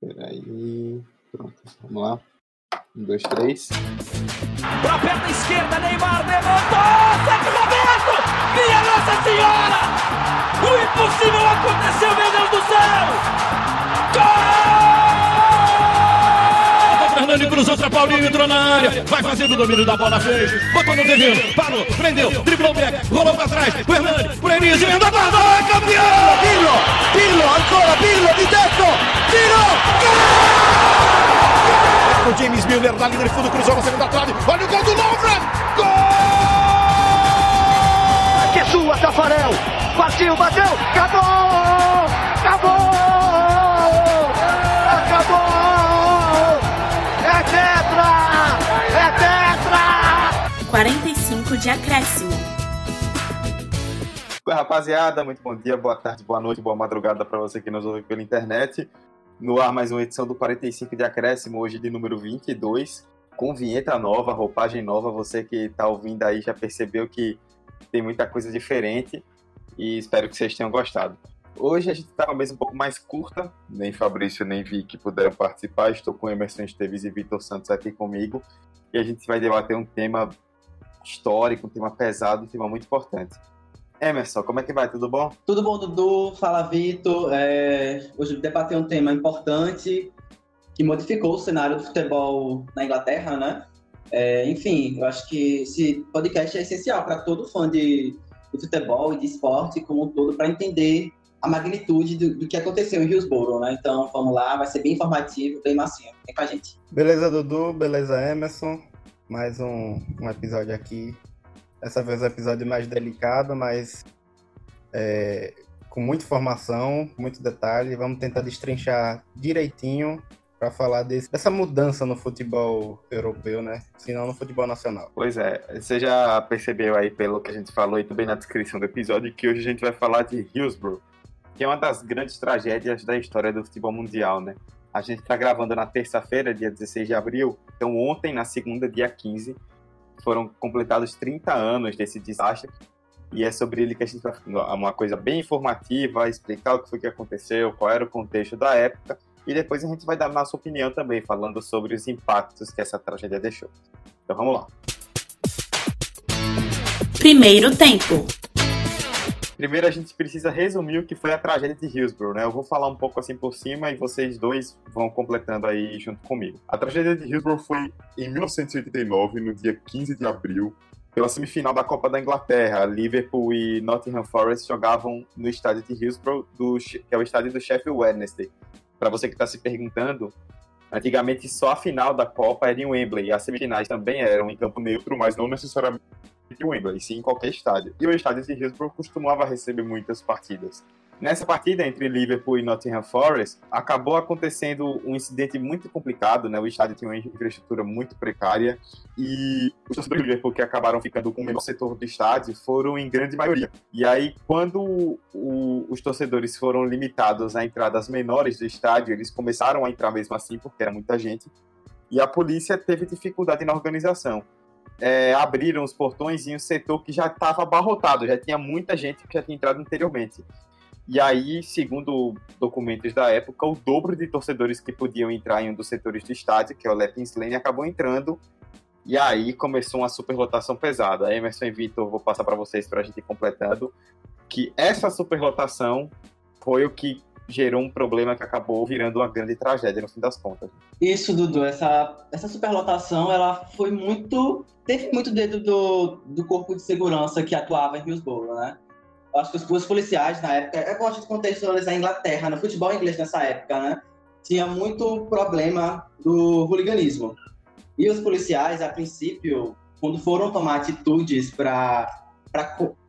Peraí. Pronto, vamos lá. Um, dois, três. Pra perna esquerda, Neymar levantou! Roberto! Minha Nossa Senhora! O impossível aconteceu, meu Deus do céu! Gol! Fernando cruzou pra Paulinho, entrou na área. Vai fazendo o domínio da bola, fez. Botou no devino, parou, prendeu, driblou o back, rolou pra trás. O Hernani, por Enis, emenda a guarda, é campeão! Pirlo, Pirlo, ancora Pirlo di testo, tiro, O James Miller na linha de fundo, cruzou na segunda trave. Olha o gol do Lovren! Gol! Que sua, Tafarel, partiu, bateu, acabou, 45 de acréscimo. Rapaziada, muito bom dia, boa tarde, boa noite, boa madrugada para você que nos ouve pela internet. No ar, mais uma edição do 45 de Acréscimo, hoje de número 22, com vinheta nova, roupagem nova. Você que está ouvindo aí já percebeu que tem muita coisa diferente e espero que vocês tenham gostado. Hoje a gente está uma mesa um pouco mais curta, nem Fabrício nem Vicky puderam participar. Estou com Emerson Esteves e Vitor Santos aqui comigo e a gente vai debater um tema histórico, um tema pesado, um tema muito importante. Emerson, como é que vai? Tudo bom? Tudo bom, Dudu? Fala, Vitor. É, hoje debater um tema importante que modificou o cenário do futebol na Inglaterra, né? É, enfim, eu acho que esse podcast é essencial para todo fã de, de, futebol e de esporte como um todo para entender a magnitude do, do, que aconteceu em Hillsborough, né? Então, vamos lá, vai ser bem informativo, bem massinho. Vem com a gente. Beleza, Dudu? Beleza, Emerson? Mais um, um episódio aqui Dessa vez um episódio mais delicado, mas é, com muita informação, muito detalhe. Vamos tentar destrinchar direitinho para falar desse, dessa mudança no futebol europeu, né? Se não no futebol nacional. Pois é, você já percebeu aí pelo que a gente falou e também na descrição do episódio que hoje a gente vai falar de Hillsborough, que é uma das grandes tragédias da história do futebol mundial, né? A gente está gravando na terça-feira, dia 16 de abril, então ontem, na segunda, dia 15, foram completados 30 anos desse desastre. E é sobre ele que a gente vai uma coisa bem informativa, explicar o que foi que aconteceu, qual era o contexto da época, e depois a gente vai dar nossa opinião também, falando sobre os impactos que essa tragédia deixou. Então vamos lá. Primeiro tempo. Primeiro a gente precisa resumir o que foi a tragédia de Hillsborough, né? Eu vou falar um pouco assim por cima e vocês dois vão completando aí junto comigo. A tragédia de Hillsborough foi em 1989, no dia 15 de abril, pela semifinal da Copa da Inglaterra. Liverpool e Nottingham Forest jogavam no estádio de Hillsborough, do, que é o estádio do Sheffield Wednesday. Para você que está se perguntando, antigamente só a final da Copa era em Wembley, e as semifinais também eram em campo neutro, mas não necessariamente de Wembley, sim em qualquer estádio. E o estádio de Hillsborough costumava receber muitas partidas. Nessa partida entre Liverpool e Nottingham Forest, acabou acontecendo um incidente muito complicado, né? O estádio tinha uma infraestrutura muito precária e os torcedores do Liverpool que acabaram ficando com o menor setor do estádio foram em grande maioria. E aí, quando o, os torcedores foram limitados a entradas menores do estádio, eles começaram a entrar mesmo assim, porque era muita gente, e a polícia teve dificuldade na organização é, abriram os portões em um setor que já estava abarrotado, já tinha muita gente que já tinha entrado anteriormente. E aí, segundo documentos da época, o dobro de torcedores que podiam entrar em um dos setores do estádio, que é o Leppings Lane, acabou entrando. E aí começou uma superlotação pesada. Emerson e Vitor, vou passar para vocês para a gente ir completando que essa superlotação foi o que gerou um problema que acabou virando uma grande tragédia no fim das contas. Isso, Dudu. Essa, essa superlotação, ela foi muito... Teve muito dedo do, do corpo de segurança que atuava em Hillsborough, né? Eu acho que os, os policiais, na época... Bom a gente contextualizar a Inglaterra, no futebol inglês nessa época, né? Tinha muito problema do hooliganismo. E os policiais, a princípio, quando foram tomar atitudes para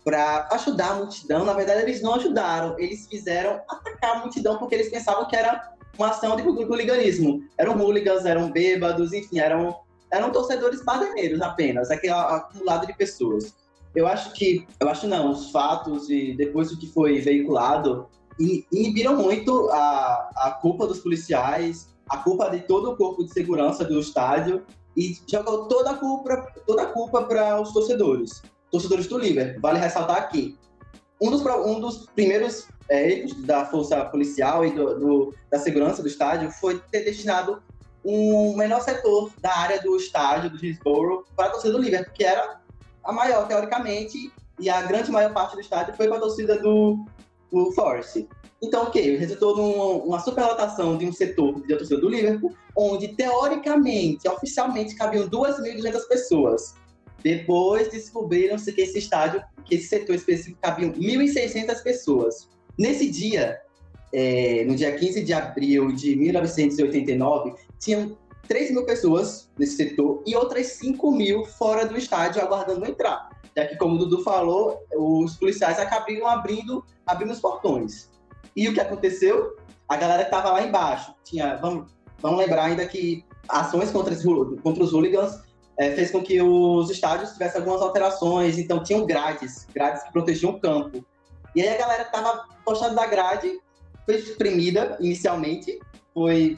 para ajudar a multidão, na verdade eles não ajudaram, eles fizeram atacar a multidão porque eles pensavam que era uma ação de hooliganismo. Eram hooligans, eram bêbados, enfim, eram, eram torcedores baderneiros apenas, aquele acumulado de pessoas. Eu acho que, eu acho não, os fatos e depois do que foi veiculado inibiram muito a, a culpa dos policiais, a culpa de todo o corpo de segurança do estádio e jogou toda a culpa, toda a culpa para os torcedores torcedores do Liverpool. Vale ressaltar aqui, um dos, um dos primeiros é, da força policial e do, do, da segurança do estádio foi ter destinado um menor setor da área do estádio do Hillsborough para a torcida do Liverpool, que era a maior, teoricamente, e a grande maior parte do estádio foi para a torcida do, do Forest. Então, o okay, que? Resultou numa superlotação de um setor de torcida do Liverpool, onde, teoricamente, oficialmente, cabiam 2.200 pessoas. Depois descobriram-se que esse estádio, que esse setor específico, cabiam 1.600 pessoas. Nesse dia, é, no dia 15 de abril de 1989, tinham 3 mil pessoas nesse setor e outras 5 mil fora do estádio aguardando entrar. Já que, como o Dudu falou, os policiais acabaram abrindo, abrindo os portões. E o que aconteceu? A galera que estava lá embaixo tinha. Vamos, vamos lembrar ainda que ações contra, contra os hooligans é, fez com que os estádios tivessem algumas alterações, então tinham grades, grades que protegiam o campo. E aí a galera estava encostada da grade foi espremida inicialmente, foi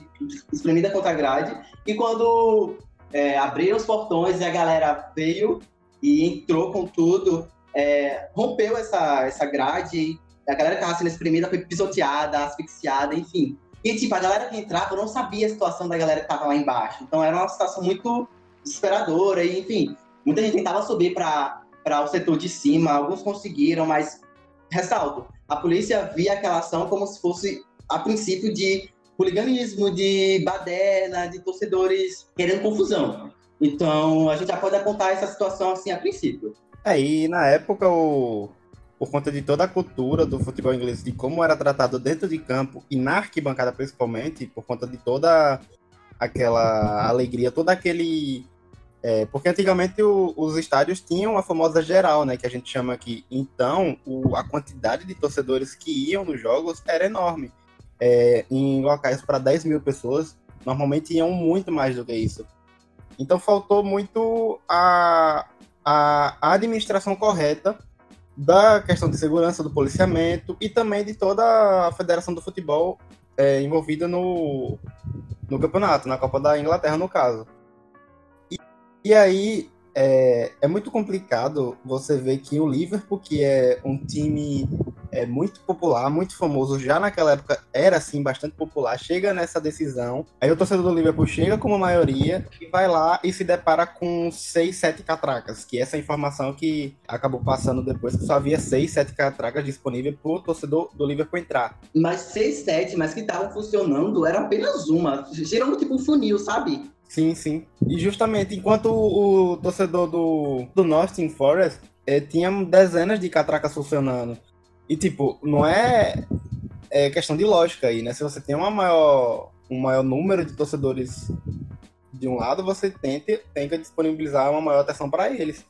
espremida contra a grade, e quando é, abriram os portões e a galera veio e entrou com tudo, é, rompeu essa, essa grade, a galera que estava sendo espremida foi pisoteada, asfixiada, enfim. E, tipo, a galera que entrava não sabia a situação da galera que estava lá embaixo. Então, era uma situação muito desesperadora, e, enfim. Muita gente tentava subir para o setor de cima, alguns conseguiram, mas, ressalto, a polícia via aquela ação como se fosse, a princípio, de hooliganismo, de baderna, de torcedores querendo confusão. Então, a gente já pode apontar essa situação assim a princípio. É, e na época, o... por conta de toda a cultura do futebol inglês, de como era tratado dentro de campo e na arquibancada principalmente, por conta de toda aquela alegria, todo aquele. É, porque antigamente o, os estádios tinham a famosa geral, né, que a gente chama aqui. Então, o, a quantidade de torcedores que iam nos jogos era enorme é, em locais para 10 mil pessoas, normalmente iam muito mais do que isso. Então faltou muito a, a, administração correta da questão de segurança, do policiamento e também de toda a Federação do Futebol é, envolvida no, no campeonato, na Copa da Inglaterra, no caso. E, e aí é, é muito complicado você ver que o Liverpool, que é um time é muito popular, muito famoso. Já naquela época era assim bastante popular. Chega nessa decisão, aí o torcedor do Liverpool chega como maioria e vai lá e se depara com seis, sete catracas, que é essa informação que acabou passando depois que só havia seis, sete catracas disponíveis para o torcedor do Liverpool entrar. Mas seis, sete, mas que estavam funcionando era apenas uma, gerando tipo um funil, sabe? Sim, sim. E justamente enquanto o, torcedor do, do Nottingham Forest eh, tinha dezenas de catracas funcionando. E, tipo, não é, é questão de lógica aí, né? Se você tem uma maior, um maior número de torcedores de um lado, você tente, tem que disponibilizar uma maior atenção para eles.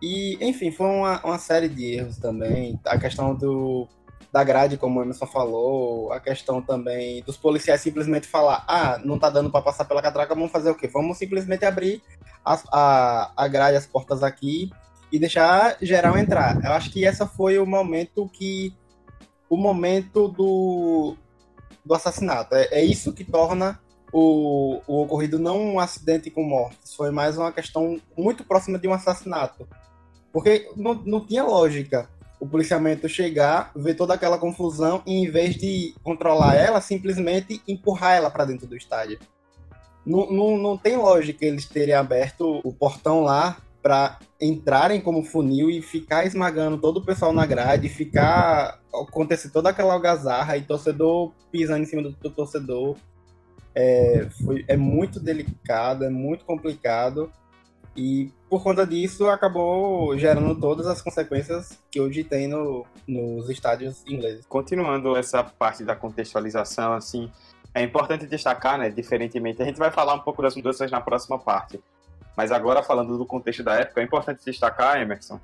E, enfim, foi uma, uma série de erros também. A questão do, da grade, como o Emerson falou, a questão também dos policiais simplesmente falar: ah, não tá dando para passar pela catraca, vamos fazer o quê? Vamos simplesmente abrir a, a, grade, as portas aqui e deixar geral entrar. Eu acho que essa foi o momento que o momento do, do assassinato. É, é isso que torna o, o ocorrido não um acidente com mortes, foi mais uma questão muito próxima de um assassinato. Porque não, não tinha lógica o policiamento chegar, ver toda aquela confusão e em vez de controlar ela, simplesmente empurrar ela para dentro do estádio. Não, não, não tem lógica eles terem aberto o portão lá para entrarem como funil e ficar esmagando todo o pessoal na grade, ficar acontecer toda aquela algazarra e torcedor pisando em cima do, do torcedor. É, foi, é muito delicado, é muito complicado e por conta disso acabou gerando todas as consequências que hoje tem no, nos estádios ingleses. Continuando essa parte da contextualização, assim, é importante destacar, né, diferentemente, a gente vai falar um pouco das mudanças na próxima parte, mas agora, falando do contexto da época, é importante destacar, Emerson,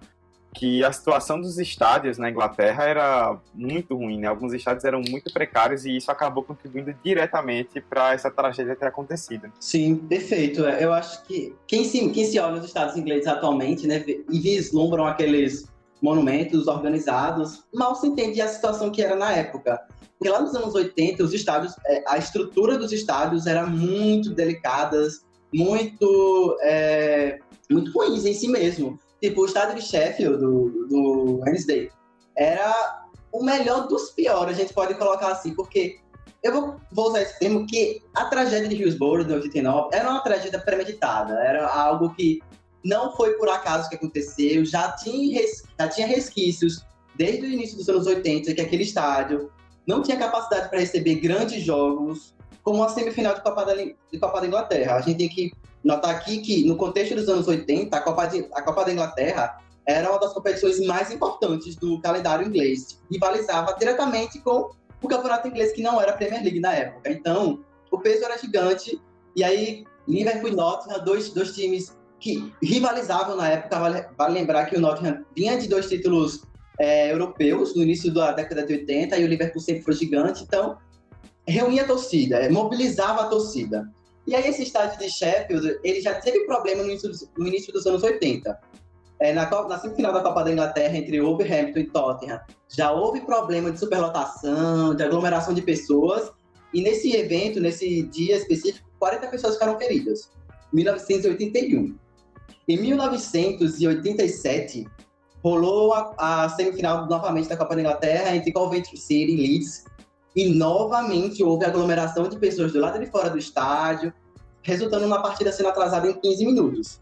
que a situação dos estádios na Inglaterra era muito ruim, né? Alguns estádios eram muito precários e isso acabou contribuindo diretamente para essa tragédia ter acontecido. Sim, perfeito. É, eu acho que quem se, quem se olha nos estados ingleses atualmente, né, e vislumbram aqueles monumentos organizados, mal se entende a situação que era na época. Porque lá nos anos 80, os estádios, é, a estrutura dos estádios era muito delicadas, muito, é, muito ruins em si mesmo. Tipo, o estádio de Sheffield, do, do Wednesday, era o melhor dos piores, a gente pode colocar assim, porque eu vou, vou usar esse termo que a tragédia de Hillsborough de 89 era uma tragédia premeditada, era algo que não foi por acaso que aconteceu, já tinha, já tinha resquícios desde o início dos anos 80 que aquele estádio não tinha capacidade para receber grandes jogos, como a semifinal de Copa, da, de Copa da Inglaterra. A gente tem que notar aqui que, no contexto dos anos 80, a Copa, de, a Copa da Inglaterra era uma das competições mais importantes do calendário inglês. Rivalizava diretamente com o campeonato inglês, que não era a Premier League na época. Então, o peso era gigante. E aí, Liverpool e Nottingham, dois, dois times que rivalizavam na época. Vale, vale lembrar que o Nottingham vinha de dois títulos é, europeus no início da década de 80 e o Liverpool sempre foi gigante. Então, reunia a torcida, é, mobilizava a torcida. E aí esse estádio de Sheffield, ele já teve problema no início, no início dos anos 80. É, na, na semifinal da Copa da Inglaterra, entre Wolverhampton e Tottenham, já houve problema de superlotação, de aglomeração de pessoas, e nesse evento, nesse dia específico, 40 pessoas ficaram feridas. 1981. Em 1987, rolou a, a, semifinal novamente da Copa da Inglaterra entre Coventry City e Leeds, e novamente houve aglomeração de pessoas do lado de fora do estádio, resultando numa partida sendo atrasada em 15 minutos.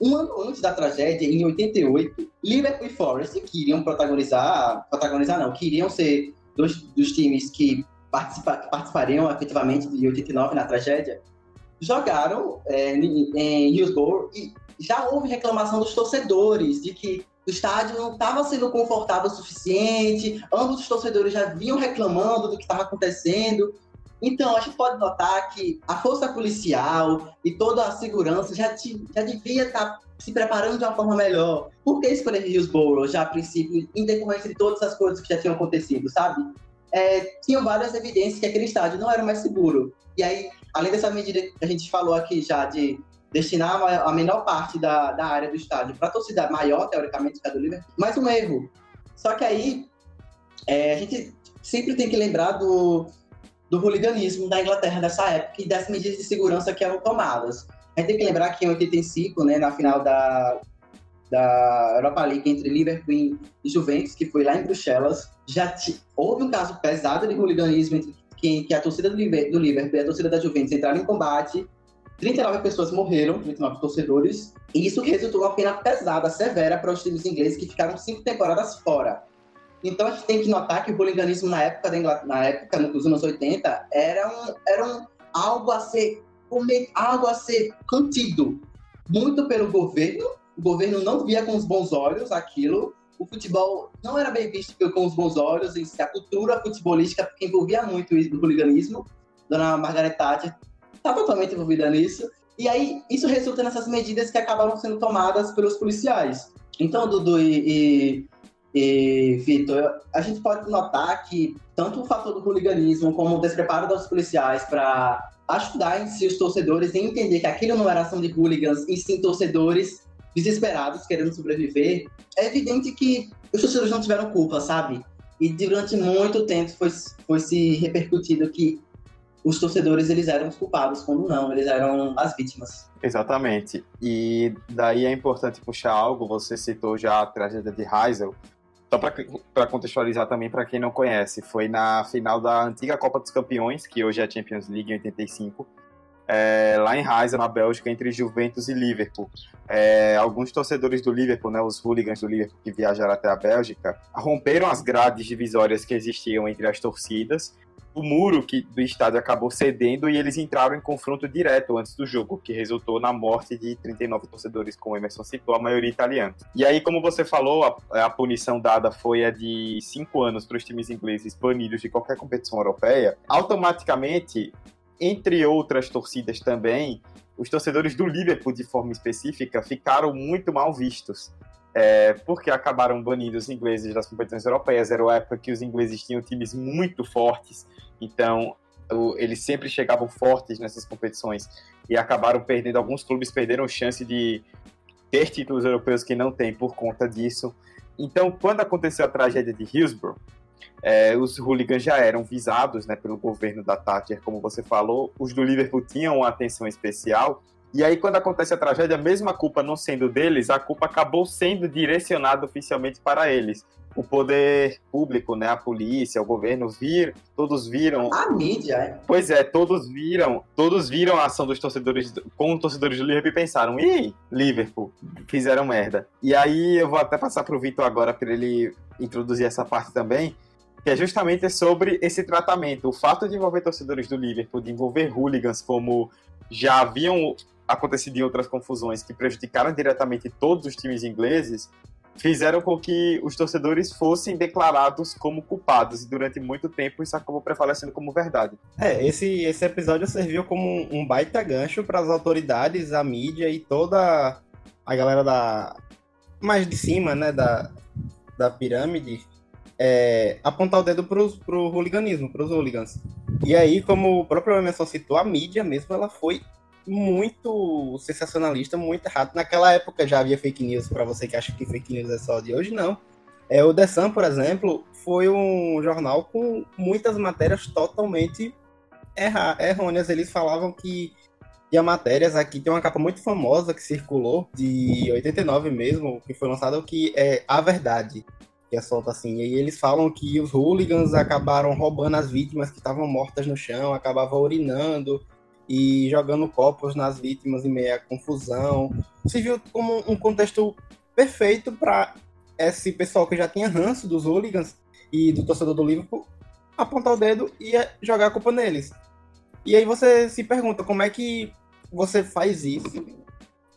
Um ano antes da tragédia, em 88, Liverpool e Forest, que iriam protagonizar, protagonizar não, que iriam ser dois dos times que, participa, participariam efetivamente de 89 na tragédia, jogaram é, em Hillsborough e já houve reclamação dos torcedores de que o estádio não estava sendo confortável o suficiente, ambos os torcedores já vinham reclamando do que estava acontecendo. Então, a gente pode notar que a força policial e toda a segurança já, te, já devia estar tá se preparando de uma forma melhor. Por que escolher Hillsborough já a princípio, em decorrência de todas as coisas que já tinham acontecido, sabe? É, tinham várias evidências que aquele estádio não era mais seguro. E aí, além dessa medida que a gente falou aqui já de destinar a menor parte da, da área do estádio para a torcida maior, teoricamente, que é do Liverpool, mais um erro. Só que aí é, a gente sempre tem que lembrar do, do hooliganismo da Inglaterra dessa época e das medidas de segurança que eram tomadas. A gente tem que lembrar que em 85, né, na final da, da Europa League entre Liverpool e Juventus, que foi lá em Bruxelas, já houve um caso pesado de hooliganismo entre que, que a torcida do, Liverpool, e a torcida da Juventus entraram em combate 39 pessoas morreram, 39 torcedores, e isso resultou uma pena pesada, severa para os times ingleses que ficaram cinco temporadas fora. Então a gente tem que notar que o hooliganismo na época, da na época nos anos 80, era, um, era um, algo, a ser, algo a ser contido, muito pelo governo. O governo não via com os bons olhos aquilo. O futebol não era bem visto com os bons olhos, e a cultura futebolística envolvia muito isso do hooliganismo. Dona Margaret Thatcher está totalmente envolvida nisso. E aí, isso resulta nessas medidas que acabaram sendo tomadas pelos policiais. Então, Dudu e, e, e Vitor, a gente pode notar que tanto o fator do hooliganismo como o despreparo dos policiais para ajudar em si os torcedores a entender que aquilo não era ação de hooligans, e sim torcedores desesperados querendo sobreviver, é evidente que os torcedores não tiveram culpa, sabe? E durante muito tempo foi, foi se repercutido que os torcedores eles eram os culpados, quando não, eles eram as vítimas. Exatamente. E daí é importante puxar algo, você citou já a tragédia de Heysel, só para contextualizar também para quem não conhece, foi na final da antiga Copa dos Campeões, que hoje é a Champions League em 85, é, lá em Heysel, na Bélgica, entre Juventus e Liverpool. É, alguns torcedores do Liverpool, né, os hooligans do Liverpool que viajaram até a Bélgica, romperam as grades divisórias que existiam entre as torcidas o muro que, do estádio acabou cedendo e eles entraram em confronto direto antes do jogo, que resultou na morte de 39 torcedores, como Emerson citou, a maioria italiana. E aí, como você falou, a, a punição dada foi a de cinco anos para os times ingleses banidos de qualquer competição europeia. Automaticamente, entre outras torcidas também, os torcedores do Liverpool, de forma específica, ficaram muito mal vistos é, porque acabaram banindo os ingleses das competições europeias. Era uma época que os ingleses tinham times muito fortes, então o, eles sempre chegavam fortes nessas competições e acabaram perdendo. Alguns clubes perderam chance de ter títulos europeus que não têm por conta disso. Então, quando aconteceu a tragédia de Hillsborough, é, os hooligans já eram visados né, pelo governo da Thatcher, como você falou. Os do Liverpool tinham uma atenção especial e aí, quando acontece a tragédia, mesmo a culpa não sendo deles, a culpa acabou sendo direcionada oficialmente para eles. o poder público, né, a polícia, o governo vir, todos viram. A mídia, é. Pois é, todos viram, todos viram a ação dos torcedores com os torcedores do Liverpool e pensaram: "Ih, Liverpool, fizeram merda". E aí eu vou até passar pro Vitor agora para ele introduzir essa parte também, que é justamente sobre esse tratamento, o fato de envolver torcedores do Liverpool, de envolver hooligans como já haviam acontecido em outras confusões que prejudicaram diretamente todos os times ingleses, fizeram com que os torcedores fossem declarados como culpados. E durante muito tempo isso acabou prevalecendo como verdade. É, esse, esse episódio serviu como um baita gancho para as autoridades, a mídia e toda a galera da mais de cima, né, da, da pirâmide, é, apontar o dedo pro, pro hooliganismo, pros hooligans. E aí, como o próprio Emerson citou, a mídia mesmo, ela foi muito sensacionalista, muito errado. Naquela época já havia fake news, para você que acha que fake news é só de hoje, não. É, o The Sun, por exemplo, foi um jornal com muitas matérias totalmente erra errôneas. Eles falavam que tinha matérias aqui, tem uma capa muito famosa que circulou, de 89 mesmo, que foi lançada, que é A Verdade, que é solta assim. E eles falam que os hooligans acabaram roubando as vítimas que estavam mortas no chão, acabavam urinando, e jogando copos nas vítimas em meio à confusão. Se viu como um contexto perfeito para esse pessoal que já tinha ranço dos hooligans e do torcedor do Liverpool apontar o dedo e jogar a culpa neles. E aí você se pergunta como é que você faz isso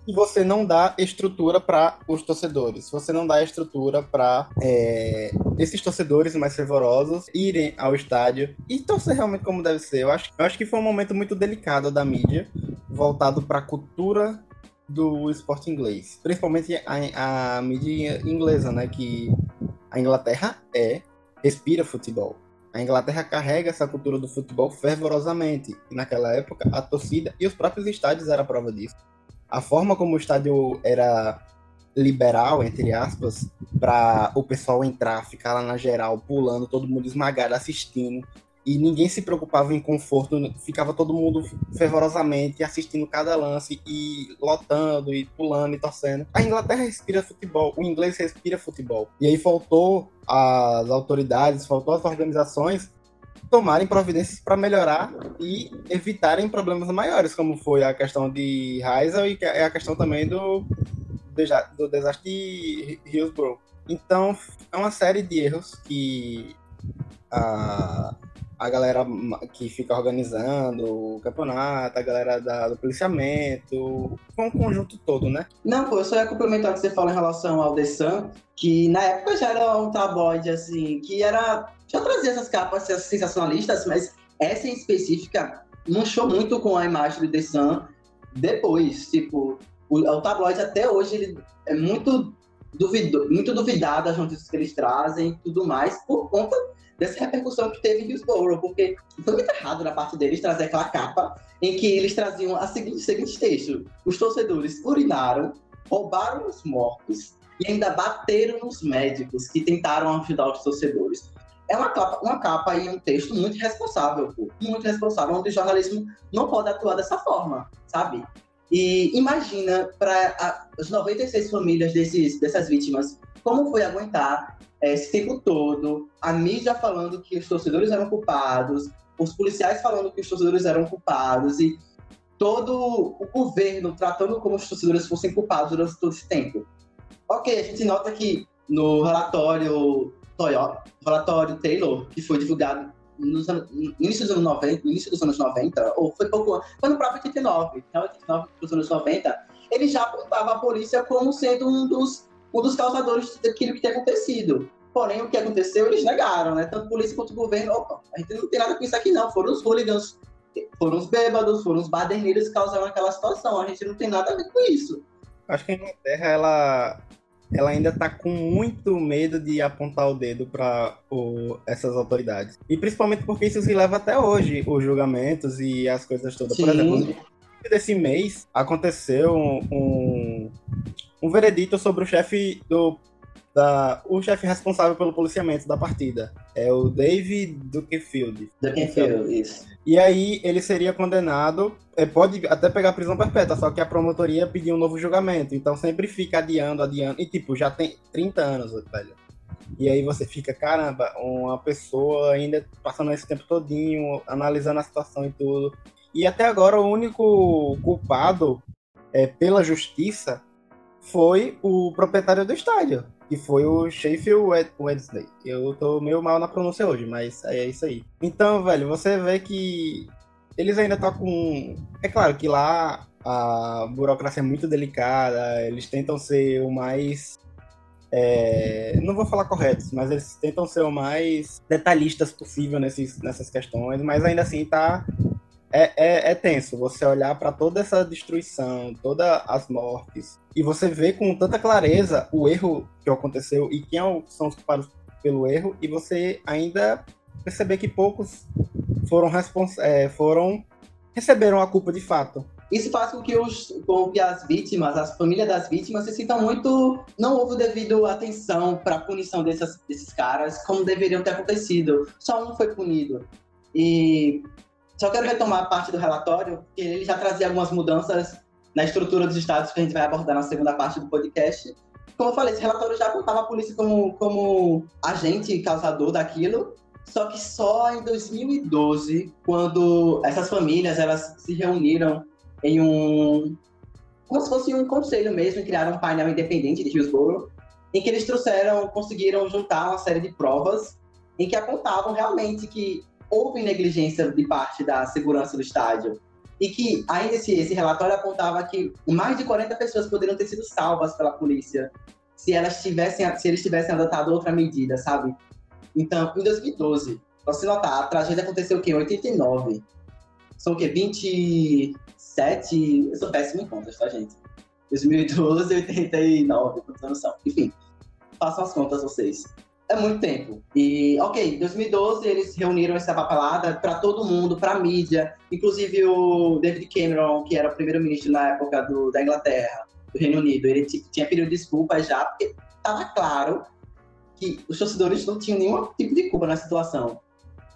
e você não dá estrutura para os torcedores. Você não dá estrutura para é, esses torcedores mais fervorosos irem ao estádio e torcer realmente como deve ser. Eu acho, eu acho que foi um momento muito delicado da mídia, voltado para a cultura do esporte inglês, principalmente a, a mídia inglesa, né? Que a Inglaterra é respira futebol. A Inglaterra carrega essa cultura do futebol fervorosamente. E naquela época, a torcida e os próprios estádios eram a prova disso a forma como o estádio era liberal, entre aspas, para o pessoal entrar, ficar lá na geral, pulando, todo mundo esmagado, assistindo, e ninguém se preocupava em conforto, ficava todo mundo fervorosamente assistindo cada lance e lotando e pulando e torcendo. A Inglaterra respira futebol, o inglês respira futebol. E aí faltou as autoridades, faltou as organizações tomarem providências para melhorar e evitarem problemas maiores, como foi a questão de Heysel e é a questão também do, do desastre de Hillsborough. Então, é uma série de erros que a, a galera que fica organizando o campeonato, a galera da, do policiamento, com um conjunto todo, né? Não, pô, eu só ia complementar o que você fala em relação ao The Sun, que na época já era um tabloide, assim, que era já trazia essas capas sensacionalistas, mas essa em específica manchou muito com a imagem do The Sun depois. Tipo, o, o tabloide até hoje ele é muito, duvido, muito duvidado as notícias que eles trazem e tudo mais, por conta dessa repercussão que teve em Hillsborough, porque foi muito errado da parte deles trazer aquela capa em que eles traziam a seguinte, seguinte texto: os torcedores urinaram, roubaram os mortos e ainda bateram nos médicos que tentaram ajudar os torcedores é uma capa, uma capa e um texto muito responsável, muito responsável, onde o jornalismo não pode atuar dessa forma, sabe? E imagina para as 96 famílias desses, dessas vítimas como foi aguentar esse tempo todo, a mídia falando que os torcedores eram culpados, os policiais falando que os torcedores eram culpados e todo o governo tratando como os torcedores fossem culpados durante todo esse tempo. Ok, a gente nota que no relatório Toyota, relatório Taylor, que foi divulgado nos anos, no início dos anos 90, no início dos anos 90, ou foi pouco foi no próprio 89, então 89 dos anos 90, ele já apontava a polícia como sendo um dos, um dos causadores daquilo que tinha acontecido. Porém, o que aconteceu, eles negaram, né? Tanto a polícia quanto governo, opa, a gente não tem nada com isso aqui não, foram os hooligans, foram os bêbados, foram os baderneiros que causaram aquela situação, a gente não tem nada a ver com isso. Acho que a Inglaterra, ela ela ainda está com muito medo de apontar o dedo para essas autoridades. E principalmente porque isso se leva até hoje, os julgamentos e as coisas todas. Sim. Por exemplo, desse mês aconteceu um, um veredito sobre o chefe do da, o chefe responsável pelo policiamento da partida. É o David Dukefield. Dukefield, isso. E aí ele seria condenado, é, pode até pegar prisão perpétua, só que a promotoria pediu um novo julgamento. Então sempre fica adiando, adiando. E tipo, já tem 30 anos, velho. E aí você fica, caramba, uma pessoa ainda passando esse tempo todinho, analisando a situação e tudo. E até agora o único culpado é, pela justiça foi o proprietário do estádio, que foi o Sheffield Wednesday. Eu tô meio mal na pronúncia hoje, mas é isso aí. Então, velho, você vê que eles ainda estão com. É claro que lá a burocracia é muito delicada, eles tentam ser o mais. É... não vou falar corretos, mas eles tentam ser o mais detalhistas possível nesses, nessas questões, mas ainda assim tá é, é, é tenso você olhar para toda essa destruição, todas as mortes, e você vê com tanta clareza o erro que aconteceu e quem é são os culpados pelo erro, e você ainda perceber que poucos foram, respons é, foram receberam a culpa de fato. Isso faz com que, os, com que as vítimas, as famílias das vítimas, se sintam muito. Não houve devido atenção para a punição dessas, desses caras, como deveriam ter acontecido. Só um foi punido. E só quero retomar a parte do relatório, que ele já trazia algumas mudanças na estrutura dos estados que a gente vai abordar na segunda parte do podcast. Como eu falei, esse relatório já apontava a polícia como, como agente causador daquilo, só que só em 2012, quando essas famílias elas se reuniram em um como se fosse um conselho mesmo, e criaram um painel independente de Hillsborough, em que eles trouxeram, conseguiram juntar uma série de provas em que apontavam realmente que houve negligência de parte da segurança do estádio. E que ainda esse, esse relatório apontava que mais de 40 pessoas poderiam ter sido salvas pela polícia se elas tivessem, se eles tivessem adotado outra medida, sabe? Então, em 2012, pra você notar, a tragédia aconteceu o quê? Em 89. São o quê? 27. Eu sou péssimo em contas, tá, gente? 2012, 89, pra noção. Enfim, façam as contas vocês é muito tempo. E, ok, em 2012 eles reuniram essa papelada para todo mundo, para mídia, inclusive o David Cameron, que era o primeiro-ministro na época do, da Inglaterra, do Reino Unido, ele tinha pedido desculpas já, porque estava claro que os torcedores não tinham nenhum tipo de culpa na situação.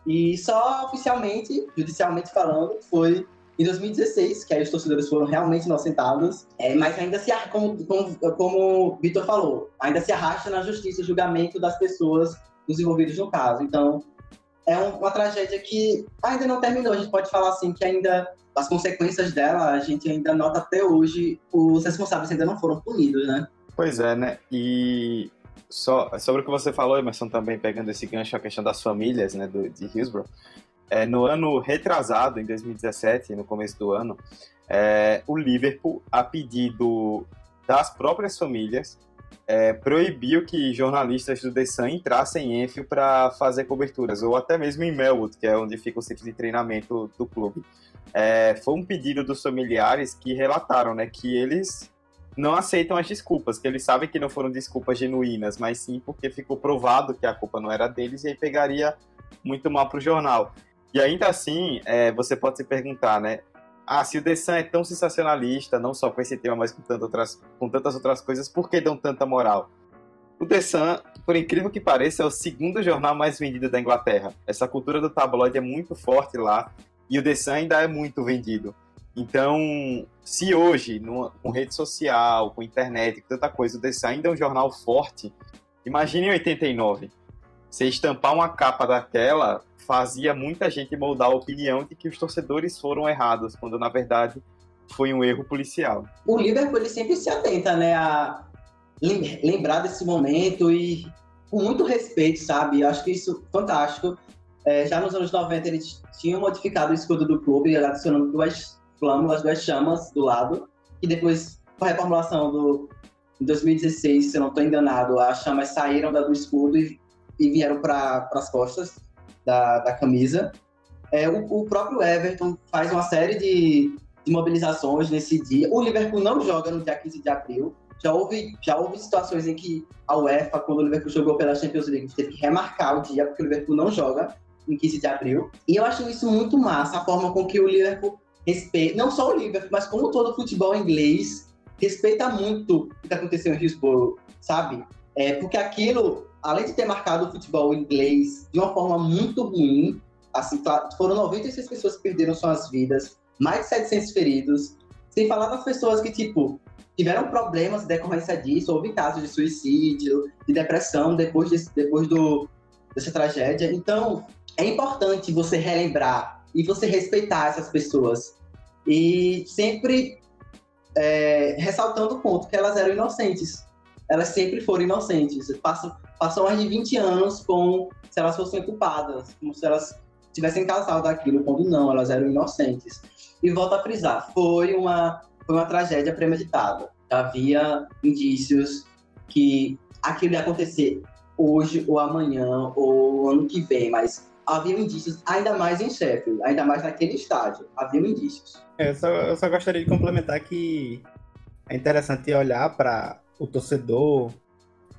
E só oficialmente, judicialmente falando, foi em 2016, que aí os torcedores foram realmente inocentados, é, mas ainda se, como, como, como o Vitor falou, ainda se arrasta na justiça o julgamento das pessoas dos envolvidos no caso. Então, é um, uma tragédia que ainda não terminou. A gente pode falar assim que ainda as consequências dela, a gente ainda nota até hoje, os responsáveis ainda não foram punidos, né? Pois é, né? E só sobre o que você falou, Emerson, também pegando esse gancho, a questão das famílias, né, do, de Hillsborough, é, no ano retrasado, em 2017, no começo do ano, é, o Liverpool, a pedido das próprias famílias, é, proibiu que jornalistas do The Sun entrassem em Enfield para fazer coberturas, ou até mesmo em Melwood, que é onde fica o centro de treinamento do clube. É, foi um pedido dos familiares que relataram né, que eles não aceitam as desculpas, que eles sabem que não foram desculpas genuínas, mas sim porque ficou provado que a culpa não era deles e aí pegaria muito mal para o jornal. E ainda assim, é, você pode se perguntar, né? Ah, se o Sun é tão sensacionalista, não só com esse tema, mas com, tantas outras, com tantas outras coisas, por que dão tanta moral? O The Sun, por incrível que pareça, é o segundo jornal mais vendido da Inglaterra. Essa cultura do tabloide é muito forte lá e o The Sun ainda é muito vendido. Então, se hoje, no, com rede social, com internet, com tanta coisa, o The Sun ainda é um jornal forte, imagine em 89. Você estampar uma capa daquela fazia muita gente moldar a opinião de que os torcedores foram errados, quando na verdade foi um erro policial. O Liverpool ele sempre se atenta, né, a lembrar desse momento e com muito respeito, sabe? Eu acho que isso é fantástico. É, já nos anos 90 eles tinham modificado o escudo do clube, adicionando duas flâmulas, duas chamas do lado, e depois com a reformulação do em 2016, se eu não estou enganado, as chamas saíram do escudo e, e vieram para as costas da, da camisa. É, o, o, próprio Everton faz uma série de, de, mobilizações nesse dia. O Liverpool não joga no dia 15 de abril. Já houve, já houve situações em que a UEFA, quando o Liverpool jogou pela Champions League, teve que remarcar o dia, porque o Liverpool não joga em 15 de abril. E eu acho isso muito massa, a forma com que o Liverpool respeita, não só o Liverpool, mas como todo o futebol inglês, respeita muito o que aconteceu em Hillsborough, sabe? É, porque aquilo além de ter marcado o futebol inglês de uma forma muito ruim, assim, foram 96 pessoas que perderam suas vidas, mais de 700 feridos, sem falar das pessoas que, tipo, tiveram problemas em decorrência disso, houve casos de suicídio, de depressão depois, de, depois do, dessa tragédia. Então, é importante você relembrar e você respeitar essas pessoas. E sempre é, ressaltando o ponto que elas eram inocentes. Elas sempre foram inocentes. Passam, passam mais de 20 anos com se elas fossem culpadas, como se elas tivessem causado daquilo, quando não, elas eram inocentes. E volto a frisar, foi uma, foi uma tragédia premeditada. Havia indícios que aquilo ia acontecer hoje ou amanhã ou ano que vem, mas havia indícios ainda mais em Sheffield, ainda mais naquele estádio, havia indícios. É, eu, só, eu só gostaria de complementar que é interessante olhar para o torcedor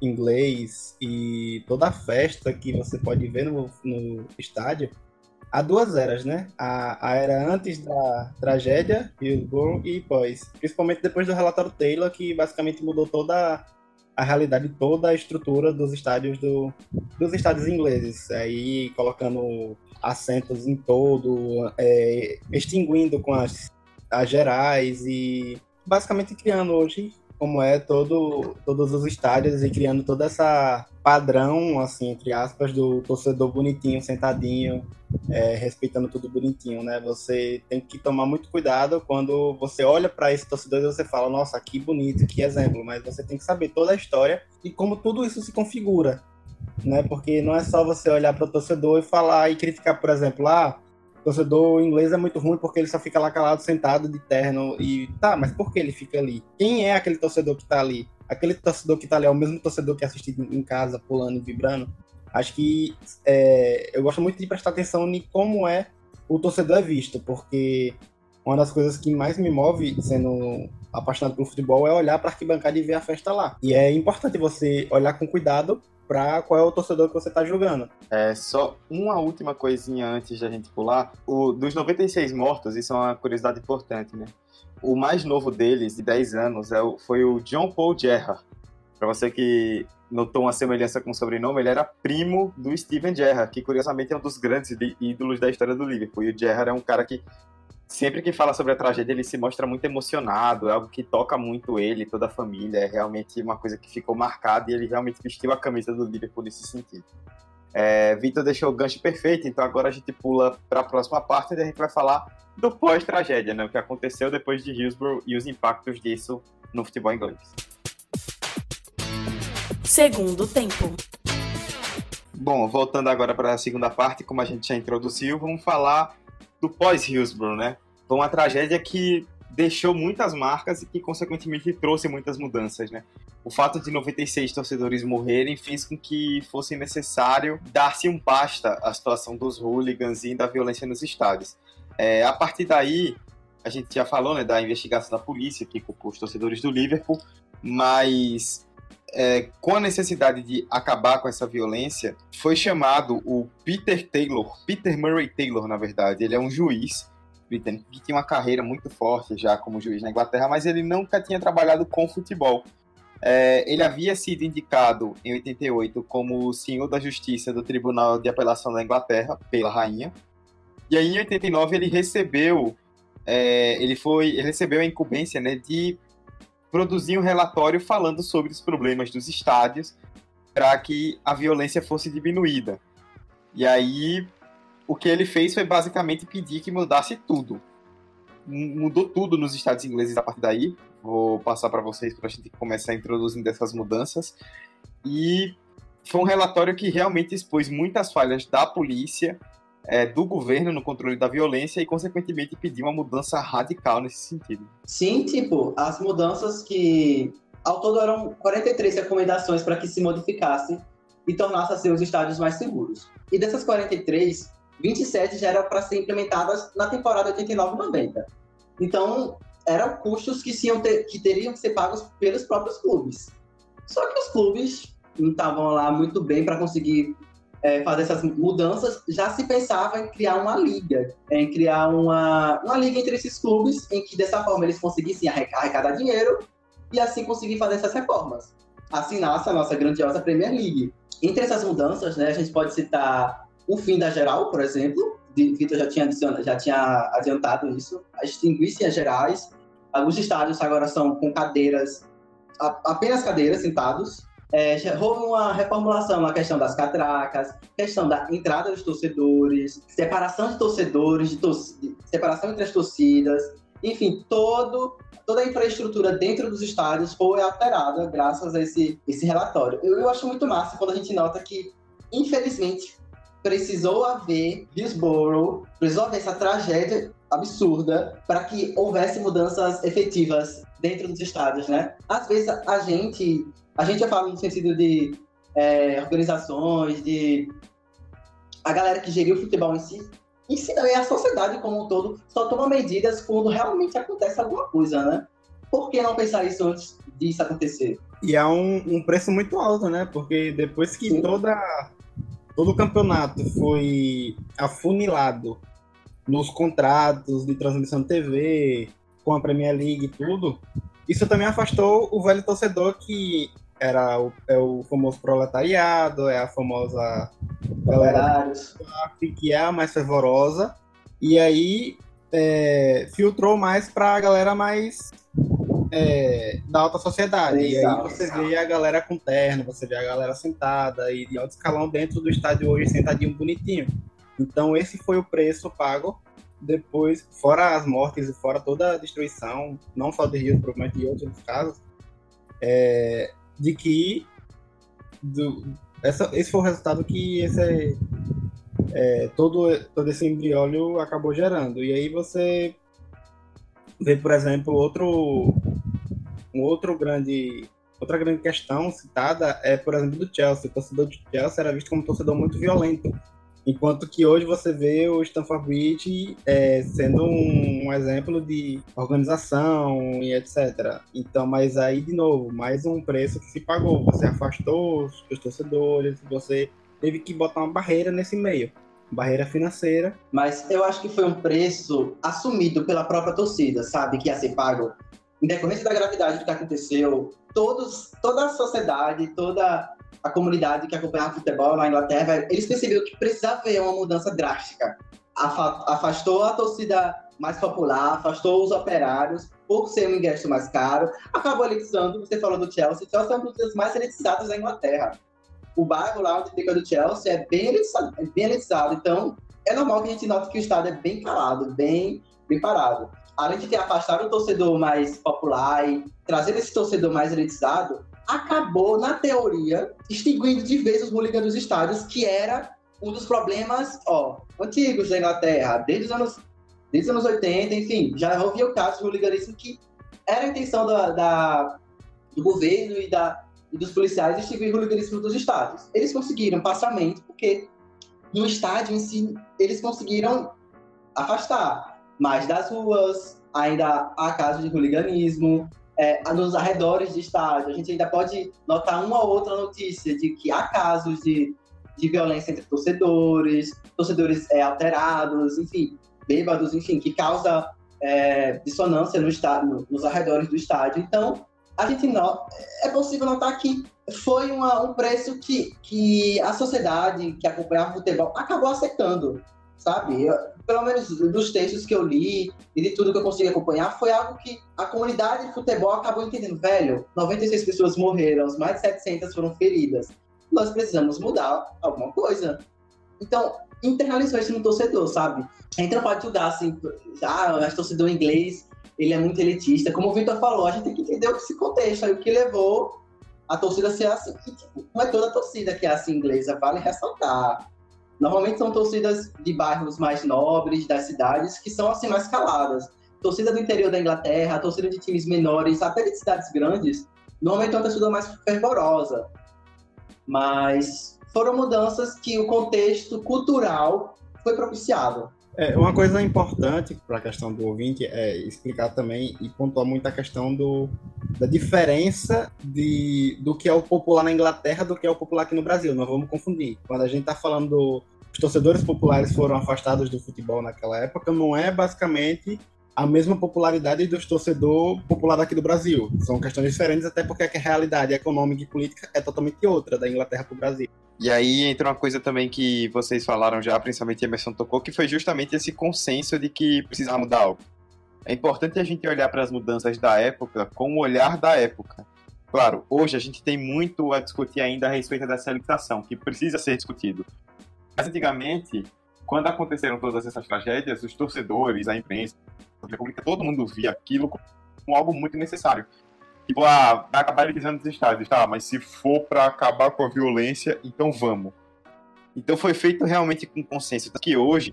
inglês e toda a festa que você pode ver no, no estádio, há duas eras, né? A, a era antes da tragédia, e pós. Principalmente depois do relatório Taylor, que basicamente mudou toda a realidade, toda a estrutura dos estádios do, dos estádios ingleses. Aí colocando assentos em todo, é, extinguindo com as, as gerais e basicamente criando hoje como é todo, todos os estádios e criando toda essa padrão, assim, entre aspas, do torcedor bonitinho, sentadinho, é, respeitando tudo bonitinho, né? Você tem que tomar muito cuidado quando você olha para esse torcedor e você fala, nossa, que bonito, que exemplo, mas você tem que saber toda a história e como tudo isso se configura, né? Porque não é só você olhar para o torcedor e falar e criticar, por exemplo, ah, torcedor inglês é muito ruim porque ele só fica lá calado, sentado de terno. E tá, mas por que ele fica ali? Quem é aquele torcedor que tá ali? Aquele torcedor que tá ali é o mesmo torcedor que assiste em casa, pulando e vibrando? Acho que é, eu gosto muito de prestar atenção em como é o torcedor é visto, porque uma das coisas que mais me move, sendo apaixonado pelo futebol, é olhar para arquibancada e ver a festa lá. E é importante você olhar com cuidado para qual é o torcedor que você está julgando. É, só uma última coisinha antes da gente pular. O, dos 96 mortos, isso é uma curiosidade importante, né? O mais novo deles, de 10 anos, é o, foi o John Paul Gerrard. Para você que notou uma semelhança com o sobrenome, ele era primo do Steven Gerrard, que curiosamente é um dos grandes ídolos da história do Liverpool. E o Gerrard é um cara que sempre que fala sobre a tragédia, ele se mostra muito emocionado, é algo que toca muito ele, toda a família, é realmente uma coisa que ficou marcada e ele realmente vestiu a camisa do Liverpool nesse sentido. É, Vitor deixou o gancho perfeito, então agora a gente pula para a próxima parte e a gente vai falar do pós-tragédia, né, o que aconteceu depois de Hillsborough e os impactos disso no futebol inglês. Segundo tempo. Bom, voltando agora para a segunda parte, como a gente já introduziu, vamos falar do pós-Hillsborough, né? Foi uma tragédia que deixou muitas marcas e que, consequentemente, trouxe muitas mudanças, né? O fato de 96 torcedores morrerem fez com que fosse necessário dar-se um basta à situação dos hooligans e da violência nos estádios. É, a partir daí, a gente já falou né, da investigação da polícia que culpou os torcedores do Liverpool, mas é, com a necessidade de acabar com essa violência, foi chamado o Peter Taylor, Peter Murray Taylor, na verdade. Ele é um juiz britânico que tinha uma carreira muito forte já como juiz na Inglaterra, mas ele nunca tinha trabalhado com futebol. É, ele havia sido indicado em 88 como senhor da justiça do Tribunal de Apelação da Inglaterra pela rainha. E aí em 89 ele recebeu é, ele foi ele recebeu a incumbência né, de produzir um relatório falando sobre os problemas dos estádios para que a violência fosse diminuída. E aí, o que ele fez foi basicamente pedir que mudasse tudo. Mudou tudo nos estádios ingleses a partir daí. Vou passar para vocês para a gente começar introduzindo essas mudanças. E foi um relatório que realmente expôs muitas falhas da polícia é, do governo no controle da violência e, consequentemente, pedir uma mudança radical nesse sentido. Sim, tipo, as mudanças que. Ao todo eram 43 recomendações para que se modificasse e tornasse assim, os estádios mais seguros. E dessas 43, 27 já eram para ser implementadas na temporada 89-90. Então, eram custos que, ter, que teriam que ser pagos pelos próprios clubes. Só que os clubes não estavam lá muito bem para conseguir é, fazer essas mudanças, já se pensava em criar uma liga, em criar uma, uma liga entre esses clubes, em que dessa forma eles conseguissem arrecadar dinheiro e assim conseguir fazer essas reformas. Assim nasce a nossa grandiosa Premier League. Entre essas mudanças, né, a gente pode citar o fim da geral, por exemplo, Vitor já tinha, já tinha adiantado isso, as gerais, Alguns estádios agora são com cadeiras, apenas cadeiras, sentados. É, houve uma reformulação na questão das catracas, questão da entrada dos torcedores, separação de torcedores, de, separação entre as torcidas, enfim, todo, toda a infraestrutura dentro dos estádios foi alterada graças a esse, esse relatório. Eu, eu acho muito massa quando a gente nota que, infelizmente, precisou haver Hillsborough, precisou haver essa tragédia absurda para que houvesse mudanças efetivas dentro dos estádios, né? Às vezes a gente, a gente já fala no sentido de é, organizações, de a galera que geriu o futebol em si, em si também a sociedade como um todo só toma medidas quando realmente acontece alguma coisa, né? Por que não pensar isso antes disso acontecer? E há um, um preço muito alto, né? Porque depois que toda, todo o campeonato foi afunilado nos contratos de transmissão de TV, com a Premier League e tudo, isso também afastou o velho torcedor que era o, é o famoso proletariado, é a famosa galera que é a mais fervorosa, e aí é, filtrou mais para a galera mais é, da alta sociedade. Exato, e aí você vê a galera com terno, você vê a galera sentada e de alto escalão dentro do estádio hoje, sentadinho bonitinho. Então esse foi o preço pago depois, fora as mortes e fora toda a destruição, não só de Rio, mas de outros casos, é, de que do, essa, esse foi o resultado que esse, é, todo, todo esse embriólio acabou gerando. E aí você vê, por exemplo, outro, um outro grande, outra grande questão citada é, por exemplo, do Chelsea. O torcedor do Chelsea era visto como um torcedor muito violento. Enquanto que hoje você vê o Stanford Bridge é, sendo um, um, exemplo de organização e etc. Então, mas aí, de novo, mais um preço que se pagou. Você afastou os, torcedores, você teve que botar uma barreira nesse meio. Barreira financeira. Mas eu acho que foi um preço assumido pela própria torcida, sabe? Que ia ser pago. Decorrência da gravidade do que aconteceu, todos, toda a sociedade, toda a comunidade que acompanhava futebol na Inglaterra, eles perceberam que precisava haver uma mudança drástica. Afastou a torcida mais popular, afastou os operários por ser um ingresso mais caro, acabou elitizando, você falou do Chelsea, o Chelsea é um dos mais elitizados da Inglaterra. O bairro lá onde fica do Chelsea é bem elitizado, é bem elitizado, então é normal que a gente note que o estádio é bem calado, bem, bem parado. Além de ter afastado o torcedor mais popular e trazer esse torcedor mais elitizado, acabou, na teoria, extinguindo de vez os hooligans dos estádios, que era um dos problemas ó, antigos da Inglaterra, desde os anos, desde os anos 80, enfim, já havia o caso de hooliganismo que era a intenção da, da do governo e, da, e dos policiais extinguir o hooliganismo dos estádios. Eles conseguiram passamento, porque no estádio em si, eles conseguiram afastar, mas das ruas ainda há casos de hooliganismo, é, nos arredores de estádio. A gente ainda pode notar uma ou outra notícia de que há casos de, de violência entre torcedores, torcedores é, alterados, enfim, bêbados, enfim, que causa é, dissonância no estádio, nos arredores do estádio. Então, a gente não, é possível notar que foi uma, um preço que, que a sociedade que acompanhava o futebol acabou aceitando, sabe? pelo menos dos textos que eu li e de tudo que eu consegui acompanhar, foi algo que a comunidade de futebol acabou entendendo. Velho, 96 pessoas morreram, mais de 700 foram feridas. Nós precisamos mudar alguma coisa. Então, internalizou isso no torcedor, sabe? A gente não pode julgar assim, ah, o torcedor inglês, ele é muito elitista. Como o Victor falou, a gente tem que entender esse contexto aí, o que levou a torcida a ser assim. E, tipo, não é toda a torcida que é assim inglesa, vale ressaltar. Normalmente são torcidas de bairros mais nobres, das cidades, que são assim mais caladas. Torcida do interior da Inglaterra, torcida de times menores, até de cidades grandes, normalmente é uma torcida mais fervorosa. Mas foram mudanças que o contexto cultural foi propiciado. É, uma coisa importante para a questão do ouvinte é explicar também e pontuar muito a questão do, da diferença de, do que é o popular na Inglaterra do que é o popular aqui no Brasil. Não vamos confundir. Quando a gente está falando do, os torcedores populares foram afastados do futebol naquela época, não é basicamente a mesma popularidade dos torcedor popular daqui do Brasil. São questões diferentes, até porque a realidade econômica e política é totalmente outra da Inglaterra para o Brasil. E aí entra uma coisa também que vocês falaram já, principalmente Emerson tocou, que foi justamente esse consenso de que precisava mudar algo. é importante a gente olhar para as mudanças da época com o olhar da época. Claro, hoje a gente tem muito a discutir ainda a respeito dessa limitação, que precisa ser discutido. Mas antigamente, quando aconteceram todas essas tragédias, os torcedores, a imprensa, a República, todo mundo via aquilo como algo muito necessário. Tipo, ah, vai acabar elitizando os estádios, tá? Mas se for para acabar com a violência, então vamos. Então foi feito realmente com consenso. Que hoje,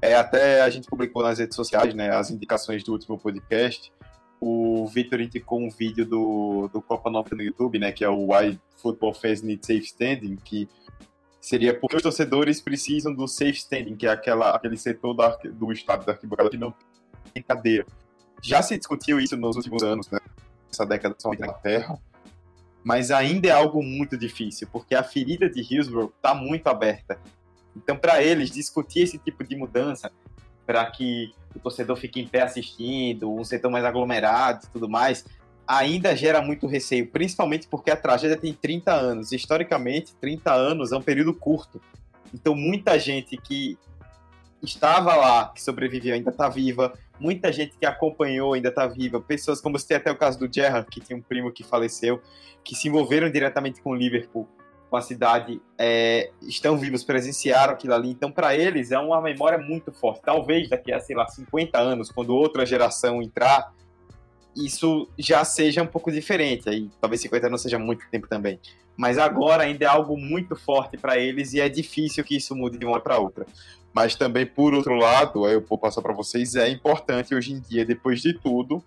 é, até a gente publicou nas redes sociais, né, as indicações do último podcast, o Victor indicou um vídeo do, do Copa Nova no YouTube, né, que é o Why Football Fans Need Safe Standing, que seria porque os torcedores precisam do safe standing, que é aquela, aquele setor da, do estado da arquibancada que não tem cadeira. Já se discutiu isso nos últimos anos, né? Essa década só na Terra. Mas ainda é algo muito difícil, porque a ferida de Hillsborough está muito aberta. Então, para eles, discutir esse tipo de mudança, para que o torcedor fique em pé assistindo, um setor mais aglomerado e tudo mais, ainda gera muito receio, principalmente porque a tragédia tem 30 anos. Historicamente, 30 anos é um período curto. Então, muita gente que estava lá, que sobreviveu, ainda está viva. Muita gente que acompanhou ainda está viva. Pessoas como você tem até o caso do Gerrard, que tinha um primo que faleceu, que se envolveram diretamente com o Liverpool, com a cidade, é, estão vivos, presenciaram aquilo ali. Então, para eles, é uma memória muito forte. Talvez daqui a, sei lá, 50 anos, quando outra geração entrar, isso já seja um pouco diferente. Aí talvez 50 não seja muito tempo também. Mas agora ainda é algo muito forte para eles e é difícil que isso mude de uma para outra. Mas também, por outro lado, eu vou passar para vocês, é importante hoje em dia, depois de tudo,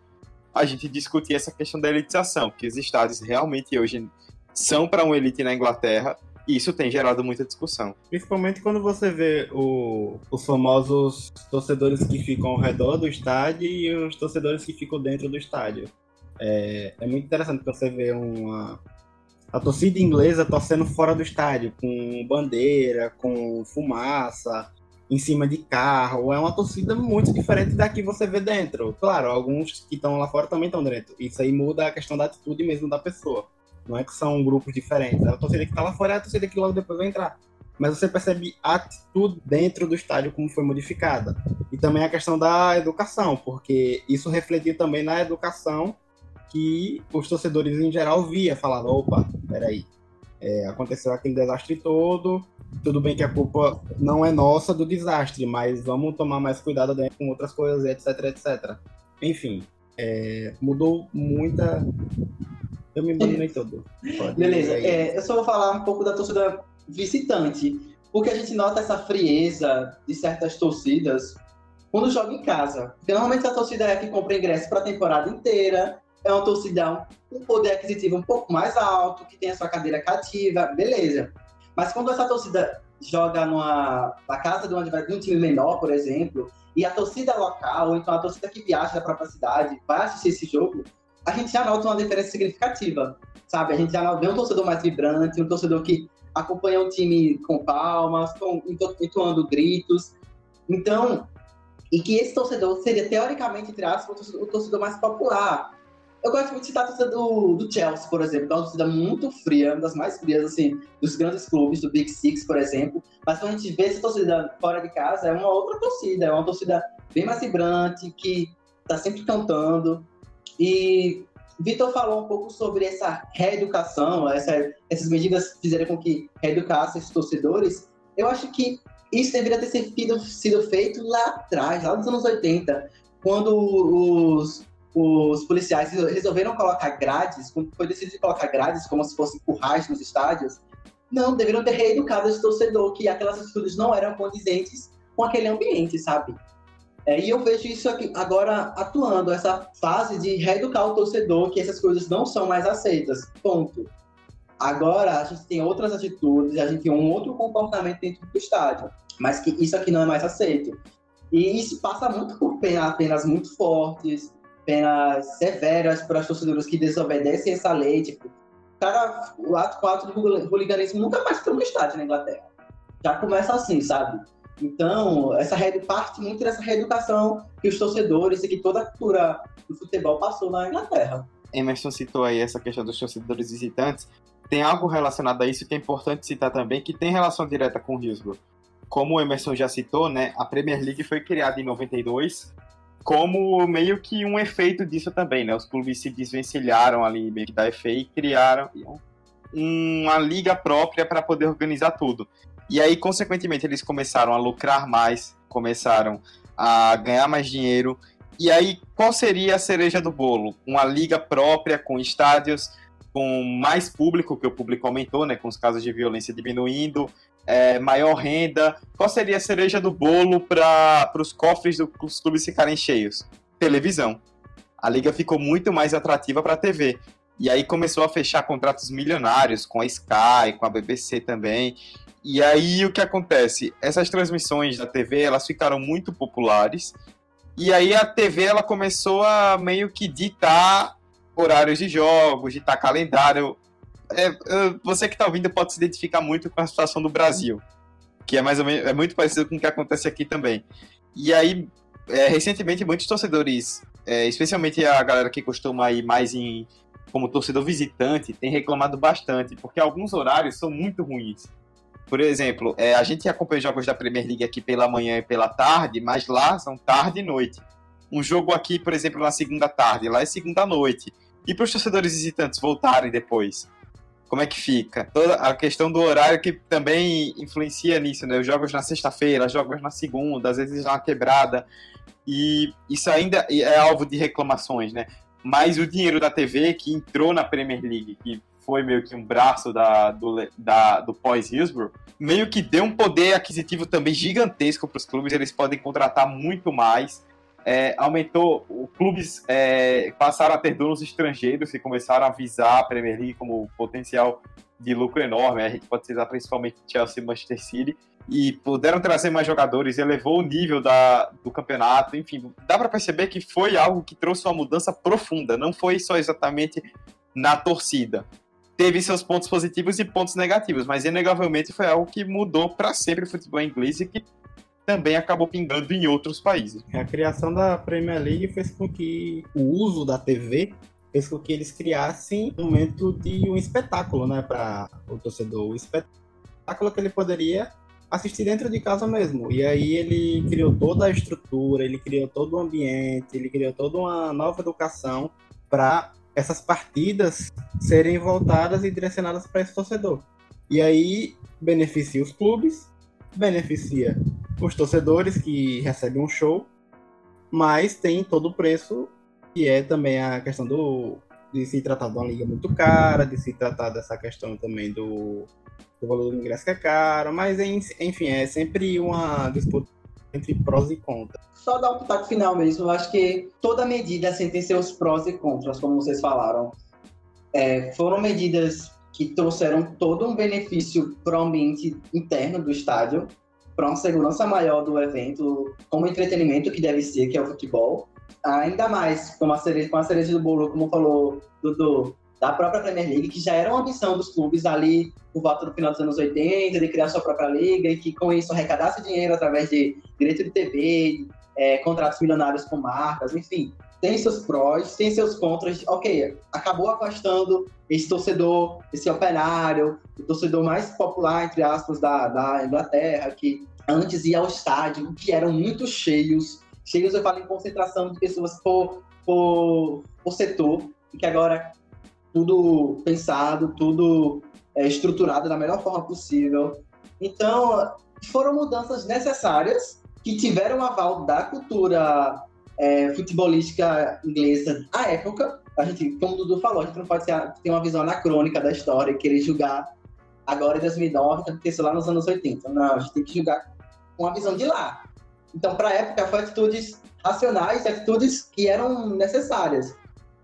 a gente discutir essa questão da elitização, que os estádios realmente hoje são para uma elite na Inglaterra e isso tem gerado muita discussão. Principalmente quando você vê o, os famosos torcedores que ficam ao redor do estádio e os torcedores que ficam dentro do estádio. É, é muito interessante você ver uma, a torcida inglesa torcendo fora do estádio, com bandeira, com fumaça, em cima de carro. É uma torcida muito diferente da que você vê dentro. Claro, alguns que estão lá fora também estão dentro. Isso aí muda a questão da atitude mesmo da pessoa. Não é que são grupos diferentes. A torcida que está lá fora é a torcida que logo depois vai entrar. Mas você percebe a atitude dentro do estádio como foi modificada. E também a questão da educação, porque isso refletiu também na educação que os torcedores em geral via, falando, opa, peraí, é, aconteceu aquele desastre todo, tudo bem que a culpa não é nossa do desastre, mas vamos tomar mais cuidado com outras coisas, etc, etc. Enfim, é, mudou muita eu me abandonei todo. Pode Beleza, é, eu só vou falar um pouco da torcida visitante, porque a gente nota essa frieza de certas torcidas quando joga em casa. Porque normalmente a torcida é a que compra ingresso para a temporada inteira, é uma torcida com um poder aquisitivo um pouco mais alto, que tem a sua cadeira cativa, beleza. Mas quando essa torcida joga numa, na casa de, uma, de um time menor, por exemplo, e a torcida local, ou então a torcida que viaja da própria cidade, vai assistir esse jogo, a gente já nota uma diferença significativa, sabe? A gente já vê um torcedor mais vibrante, um torcedor que acompanha o time com palmas, com, entoando gritos. Então, e que esse torcedor seria, teoricamente, entre aspas, o torcedor mais popular. Eu gosto muito de citar a torcida do, do Chelsea, por exemplo, que é uma torcida muito fria, uma das mais frias, assim, dos grandes clubes, do Big Six, por exemplo. Mas quando a gente vê essa torcida fora de casa, é uma outra torcida, é uma torcida bem mais vibrante, que tá sempre cantando. E Vitor falou um pouco sobre essa reeducação, essa, essas medidas fizeram com que reeducasse esses torcedores. Eu acho que isso deveria ter sido, sido feito lá atrás, lá nos anos 80, quando os, os policiais resolveram colocar grades, quando foi decidido colocar grades como se fossem currais nos estádios, não, deveriam ter reeducado esse torcedor, que aquelas atitudes não eram condizentes com aquele ambiente, sabe? É, e eu vejo isso aqui agora atuando, essa fase de reeducar o torcedor, que essas coisas não são mais aceitas. Ponto. Agora a gente tem outras atitudes, a gente tem um outro comportamento dentro do estádio, mas que isso aqui não é mais aceito. E isso passa muito por penas, penas muito fortes, penas severas para os torcedores que desobedecem essa lei. Tipo, cara, o ato 4 do hooliganismo nunca mais foi no estádio na Inglaterra. Já começa assim, sabe? Então, essa parte muito dessa reeducação que os torcedores e que toda a cultura do futebol passou na Inglaterra. Emerson citou aí essa questão dos torcedores visitantes. Tem algo relacionado a isso que é importante citar também, que tem relação direta com o Hillsborough. Como o Emerson já citou, né, a Premier League foi criada em 92 como meio que um efeito disso também, né? Os clubes se desvencilharam ali meio que da FA e criaram uma liga própria para poder organizar tudo. E aí, consequentemente, eles começaram a lucrar mais, começaram a ganhar mais dinheiro. E aí, qual seria a cereja do bolo? Uma liga própria, com estádios, com mais público, que o público aumentou, né? Com os casos de violência diminuindo, é, maior renda. Qual seria a cereja do bolo para os cofres dos clubes ficarem cheios? Televisão. A liga ficou muito mais atrativa para a TV. E aí começou a fechar contratos milionários com a Sky, com a BBC também. E aí o que acontece? Essas transmissões da TV, elas ficaram muito populares. E aí a TV ela começou a meio que ditar horários de jogos, ditar calendário. É, você que está ouvindo pode se identificar muito com a situação do Brasil, que é mais ou menos é muito parecido com o que acontece aqui também. E aí, é, recentemente, muitos torcedores, é, especialmente a galera que costuma ir mais em como torcedor visitante, tem reclamado bastante, porque alguns horários são muito ruins. Por exemplo, é, a gente acompanha jogos da Premier League aqui pela manhã e pela tarde, mas lá são tarde e noite. Um jogo aqui, por exemplo, na segunda tarde, lá é segunda noite. E para os torcedores visitantes voltarem depois? Como é que fica? Toda a questão do horário que também influencia nisso, né? Os jogos na sexta-feira, jogos na segunda, às vezes na quebrada. E isso ainda é alvo de reclamações, né? Mas o dinheiro da TV que entrou na Premier League, que foi meio que um braço da, do, da, do pós-Hillsborough, meio que deu um poder aquisitivo também gigantesco para os clubes, eles podem contratar muito mais. É, aumentou, os clubes é, passaram a ter donos estrangeiros e começaram a visar a Premier League como potencial de lucro enorme. A gente pode citar principalmente Chelsea e Manchester City. E puderam trazer mais jogadores, elevou o nível da, do campeonato. Enfim, dá para perceber que foi algo que trouxe uma mudança profunda. Não foi só exatamente na torcida teve seus pontos positivos e pontos negativos, mas inegavelmente foi algo que mudou para sempre o futebol inglês e que também acabou pingando em outros países. A criação da Premier League fez com que o uso da TV fez com que eles criassem um momento de um espetáculo, né, para o torcedor, o espetáculo que ele poderia assistir dentro de casa mesmo. E aí ele criou toda a estrutura, ele criou todo o ambiente, ele criou toda uma nova educação para essas partidas serem voltadas e direcionadas para esse torcedor. E aí beneficia os clubes, beneficia os torcedores que recebem um show, mas tem todo o preço que é também a questão do de se tratar de uma liga muito cara, de se tratar dessa questão também do, do valor do ingresso que é caro, mas enfim, é sempre uma disputa entre prós e contras. Só dar um pitaco final mesmo, eu acho que toda medida assim, tem seus prós e contras, como vocês falaram. É, foram medidas que trouxeram todo um benefício para o ambiente interno do estádio, para uma segurança maior do evento, como entretenimento que deve ser, que é o futebol. Ainda mais com a cereja, com a cereja do bolo, como falou Dudu, da própria Premier League, que já era uma ambição dos clubes ali por volta do final dos anos 80, de criar sua própria liga e que com isso arrecadasse dinheiro através de direito de TV, é, contratos milionários com marcas, enfim. Tem seus prós, tem seus contras. Ok, acabou afastando esse torcedor, esse operário, o torcedor mais popular, entre aspas, da, da Inglaterra, que antes ia ao estádio, que eram muito cheios. Cheios, eu falo em concentração de pessoas por, por, por setor, e que agora tudo pensado, tudo é, estruturado da melhor forma possível. Então, foram mudanças necessárias que tiveram aval da cultura é, futebolística inglesa à época. A gente, como o Dudu falou, a gente não pode ter, uma visão anacrônica da história e querer julgar agora em 2009 que aconteceu lá nos anos 80. Não, a gente tem que julgar com a visão de lá. Então, para a época, foi atitudes racionais, atitudes que eram necessárias.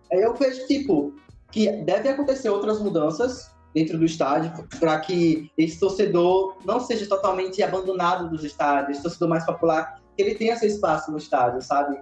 Aí eu vejo, tipo, que deve acontecer outras mudanças dentro do estádio para que esse torcedor não seja totalmente abandonado dos estádios, esse torcedor mais popular, que ele tenha seu espaço no estádio, sabe?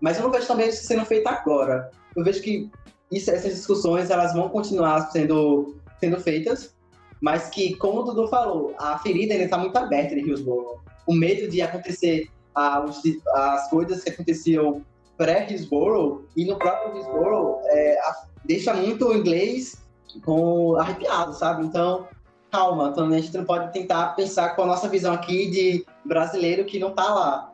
Mas eu não vejo também isso sendo feito agora. Eu vejo que isso, essas discussões elas vão continuar sendo, sendo feitas, mas que, como o Dudu falou, a ferida ainda está muito aberta em Hillsborough. O medo de acontecer as, as coisas que aconteciam pré-Hillsborough e no próprio Hillsborough, é, deixa muito o inglês com, arrepiado, sabe? Então, calma, então a gente não pode tentar pensar com a nossa visão aqui de brasileiro que não tá lá.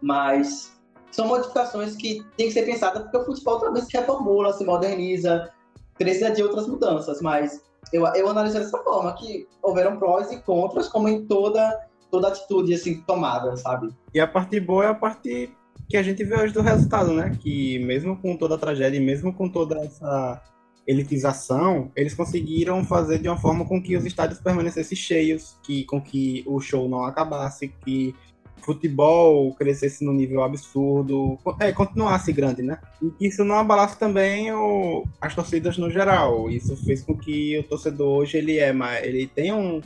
Mas são modificações que tem que ser pensadas porque o futebol também se reformula, se moderniza, precisa de outras mudanças, mas eu, eu analiso dessa forma, que houveram prós e contras, como em toda, toda atitude assim, tomada, sabe? E a parte boa é a parte que a gente vê hoje do resultado, né? Que mesmo com toda a tragédia, mesmo com toda essa elitização, eles conseguiram fazer de uma forma com que os estádios permanecessem cheios, que com que o show não acabasse, que futebol crescesse no nível absurdo, é, continuasse grande, né? E isso não abalasse também o, as torcidas no geral. Isso fez com que o torcedor hoje ele é, ele tem um,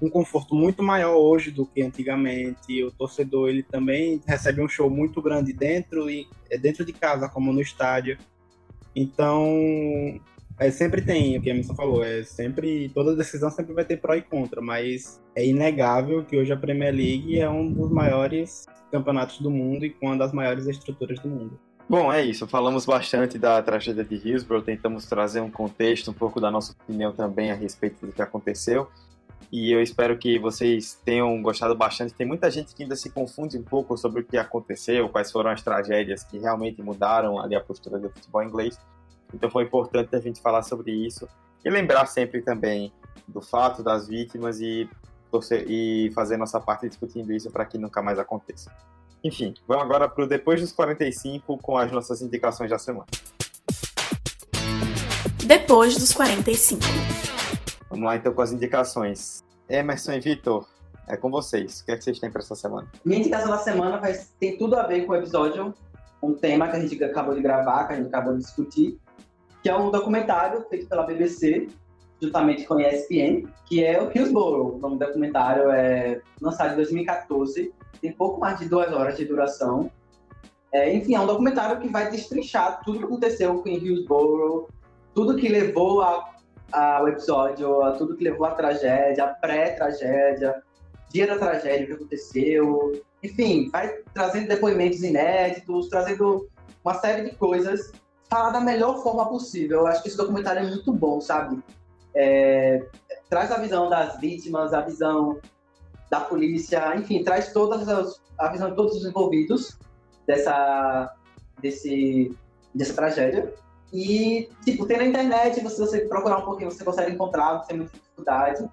um conforto muito maior hoje do que antigamente. O torcedor ele também recebe um show muito grande dentro e é dentro de casa, como no estádio. Então, é, sempre tem, o que a Emerson falou, é sempre, toda decisão sempre vai ter pró e contra, mas é inegável que hoje a Premier League é um dos maiores campeonatos do mundo e com uma das maiores estruturas do mundo. Bom, é isso. Falamos bastante da tragédia de Hillsborough, tentamos trazer um contexto, um pouco da nossa opinião também a respeito do que aconteceu. E eu espero que vocês tenham gostado bastante. Tem muita gente que ainda se confunde um pouco sobre o que aconteceu, quais foram as tragédias que realmente mudaram ali a postura do futebol inglês. Então foi importante a gente falar sobre isso e lembrar sempre também do fato das vítimas e, torcer, e fazer nossa parte discutindo isso para que nunca mais aconteça. Enfim, vamos agora para o Depois dos 45 com as nossas indicações da semana. Depois dos 45. Vamos lá então com as indicações. Emerson e Vitor, é com vocês. O que, é que vocês têm para essa semana? Minha indicação da semana vai, tem tudo a ver com o episódio, um tema que a gente acabou de gravar, que a gente acabou de discutir, que é um documentário feito pela BBC, juntamente com a ESPN, que é o Hillsborough. O nome do documentário é lançado em 2014, tem pouco mais de duas horas de duração. É, enfim, é um documentário que vai destrinchar tudo o que aconteceu com Hillsborough, tudo que levou ao episódio, a tudo que levou à tragédia, a pré-tragédia, dia da tragédia, o que aconteceu. Enfim, vai trazendo depoimentos inéditos, trazendo uma série de coisas falar da melhor forma possível. Eu acho que esse documentário é muito bom, sabe? É, traz a visão das vítimas, a visão da polícia, enfim, traz todas as, a visão de todos os envolvidos dessa, desse, dessa tragédia. E, tipo, tem na internet, se você procurar um pouquinho, você consegue encontrar, sem muita dificuldade.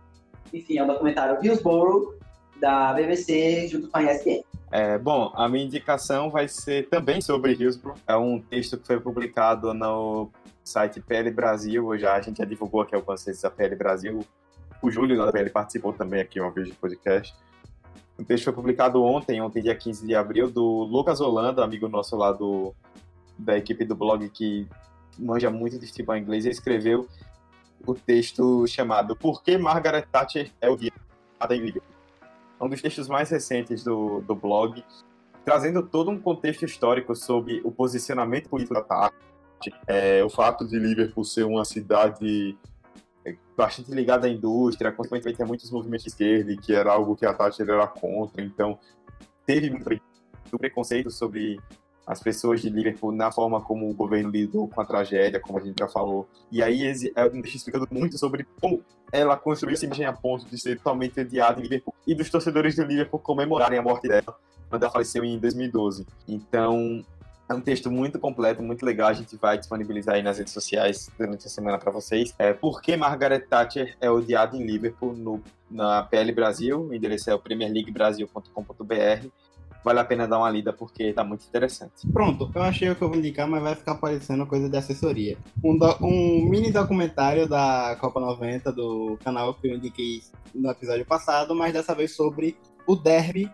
Enfim, é um documentário Hillsborough, da BBC, junto com a ESPN. É, bom, a minha indicação vai ser também sobre Hillsborough. É um texto que foi publicado no site PL Brasil. Já a gente já divulgou aqui algumas vezes a PL Brasil. O Júlio da PL participou também aqui uma vez de podcast. O texto foi publicado ontem, ontem, dia 15 de abril, do Lucas Holanda, amigo nosso lá do, da equipe do blog que manja muito de futebol inglês. Ele escreveu o texto chamado Por que Margaret Thatcher é o guia da Liverpool? É um dos textos mais recentes do, do blog, trazendo todo um contexto histórico sobre o posicionamento político da Tati, é, o fato de Liverpool ser uma cidade é, bastante ligada à indústria, consequentemente tem muitos movimentos de esquerda, que era algo que a Thatcher era contra, então teve muito preconceito sobre as pessoas de Liverpool na forma como o governo lidou com a tragédia, como a gente já falou. E aí é um texto explicando muito sobre como ela construiu essa imagem a ponto de ser totalmente odiada em Liverpool e dos torcedores do Liverpool comemorarem a morte dela quando ela faleceu em 2012. Então, é um texto muito completo, muito legal. A gente vai disponibilizar aí nas redes sociais durante a semana para vocês. É, Por que Margaret Thatcher é odiada em Liverpool no, na PL Brasil? O endereço é o premierleaguebrasil.com.br vale a pena dar uma lida porque tá muito interessante. Pronto, eu achei o que eu vou indicar, mas vai ficar parecendo coisa de assessoria. Um, do, um mini documentário da Copa 90 do canal que eu indiquei no episódio passado, mas dessa vez sobre o derby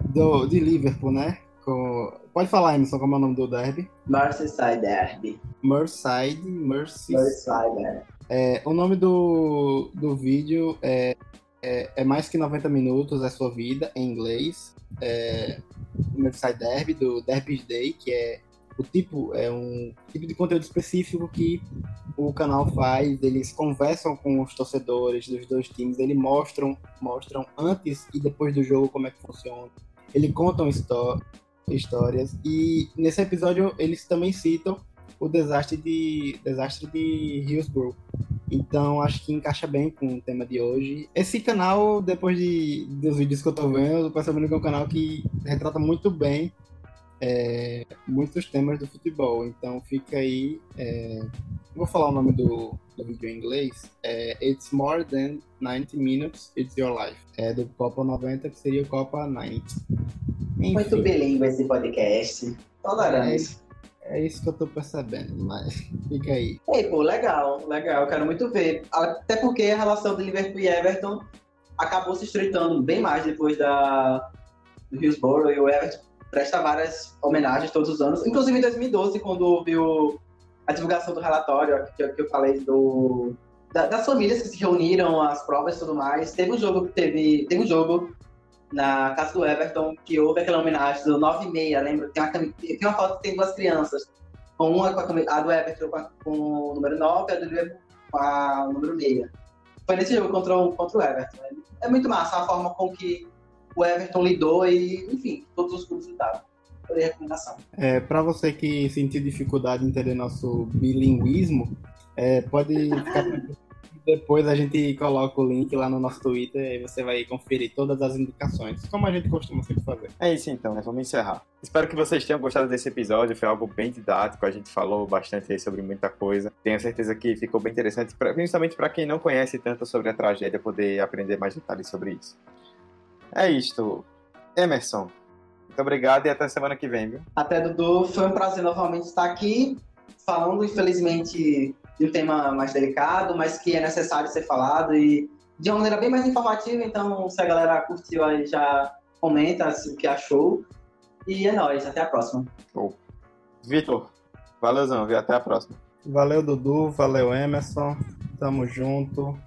do, de Liverpool, né? Com... Pode falar, Emerson, como é o nome do derby? Merseyside Derby. Merseyside, Merseyside. Merseyside. É, o nome do, do vídeo é, é, é mais que 90 minutos, é sua vida, em inglês é, o Merseyside Derby, do Derby Day, que é o tipo, é um tipo de conteúdo específico que o canal faz, eles conversam com os torcedores dos dois times, eles mostram, mostram antes e depois do jogo como é que funciona, eles contam histórias e nesse episódio eles também citam o desastre de desastre de Hillsborough, então acho que encaixa bem com o tema de hoje. Esse canal, depois de, dos vídeos que eu tô vendo, eu tô percebendo que é um canal que retrata muito bem é, muitos temas do futebol. Então fica aí. É, vou falar o nome do, do vídeo em inglês. É It's More Than 90 Minutes, It's Your Life. É do Copa 90, que seria o Copa 90. Enfim, Muito bilíngue esse podcast. Tolerante. É isso que eu tô percebendo, mas fica aí. Ei, pô, legal, legal. Eu quero muito ver. Até porque a relação de Liverpool e Everton acabou se estreitando bem mais depois da, do Hillsborough e o Everton presta várias homenagens todos os anos. Inclusive em 2012, quando houve a divulgação do relatório que, que eu falei do, da- das famílias que se reuniram, as provas e tudo mais, teve um jogo que teve. Teve um jogo na casa do Everton que houve aquela homenagem do 9 e meia, lembra? Tem uma, tem uma foto que tem duas crianças. Uma com a, a do Everton com, o número 9 e a do Liverpool com a- o número 6. Foi nesse jogo contra o, contra o Everton. É muito massa a forma com que o Everton lidou e, enfim, todos os clubes lidaram. Foi recomendação. É, para você que sentiu dificuldade em entender nosso bilinguismo, é, pode ficar. Depois a gente coloca o link lá no nosso Twitter e você vai conferir todas as indicações, como a gente costuma sempre fazer. É isso então, né? Vamos encerrar. Espero que vocês tenham gostado desse episódio. Foi algo bem didático. A gente falou bastante aí sobre muita coisa. Tenho certeza que ficou bem interessante, pra- principalmente para quem não conhece tanto sobre a tragédia, poder aprender mais detalhes sobre isso. É isto. Emerson, muito obrigado e até semana que vem, viu? Até, Dudu, foi um prazer novamente estar aqui, falando, infelizmente, de um tema mais delicado, mas que é necessário ser falado e de uma maneira bem mais informativa. Então, se a galera curtiu aí, já comenta o que achou. E é nóis, até a próxima. Vitor, valeuzão, viu? Até a próxima. Valeu, Dudu, valeu, Emerson, tamo junto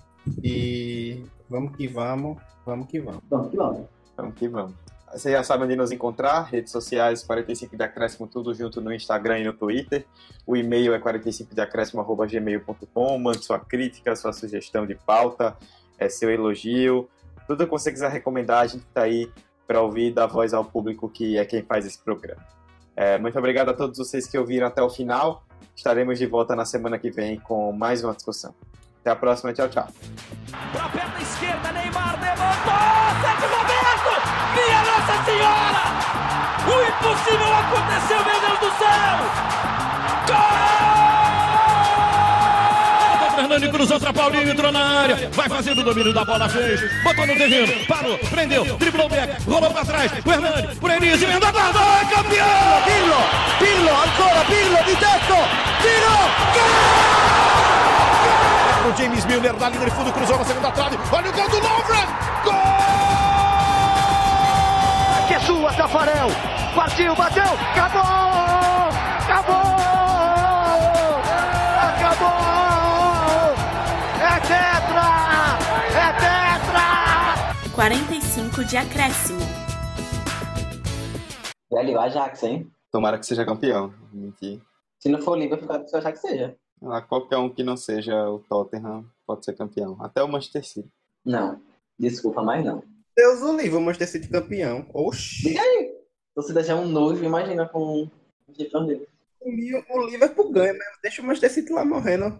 e vamos que vamos, vamos que vamos. Vamos que vamos. Vamos que vamos. Você já sabe onde nos encontrar, redes sociais 45 de acréscimo, tudo junto no Instagram e no Twitter. O e-mail é 45deacréscimo.gmail.com. Mande sua crítica, sua sugestão de pauta, é, seu elogio. Tudo que você quiser recomendar, a gente está aí para ouvir dar voz ao público que é quem faz esse programa. É, muito obrigado a todos vocês que ouviram até o final. Estaremos de volta na semana que vem com mais uma discussão. Até a próxima, tchau, tchau. Senhora! O impossível aconteceu, meu Deus do céu! Gol! Fernando cruzou pra Paulinho, entrou na área. Vai fazendo o domínio da bola, fez. Botou no terreno, parou, prendeu, driblou o back, rolou pra trás. O Hernani, por Enis, emenda a guarda, é campeão! Pirlo, Pirlo, ancora Pirlo di tetto, tiro, O James Milner na linha de fundo, cruzou na segunda trave. Olha o gol do Lovren! Sua, Tafarel, partiu, bateu, acabou, acabou, acabou, é tetra, é tetra. 45 de acréscimo. Velho, Ajax, hein? Tomara que seja campeão. Mentir. Se não for o Liverpool, eu achar que seja. Ah, qualquer um que não seja o Tottenham pode ser campeão. Até o Manchester City. Não, desculpa, mas não. Deus o livre, o Manchester City campeão. Oxi. Diga aí. Você é um novo, imagina com o Liverpool. O Liverpool ganha mesmo. Deixa o Manchester City lá morrendo.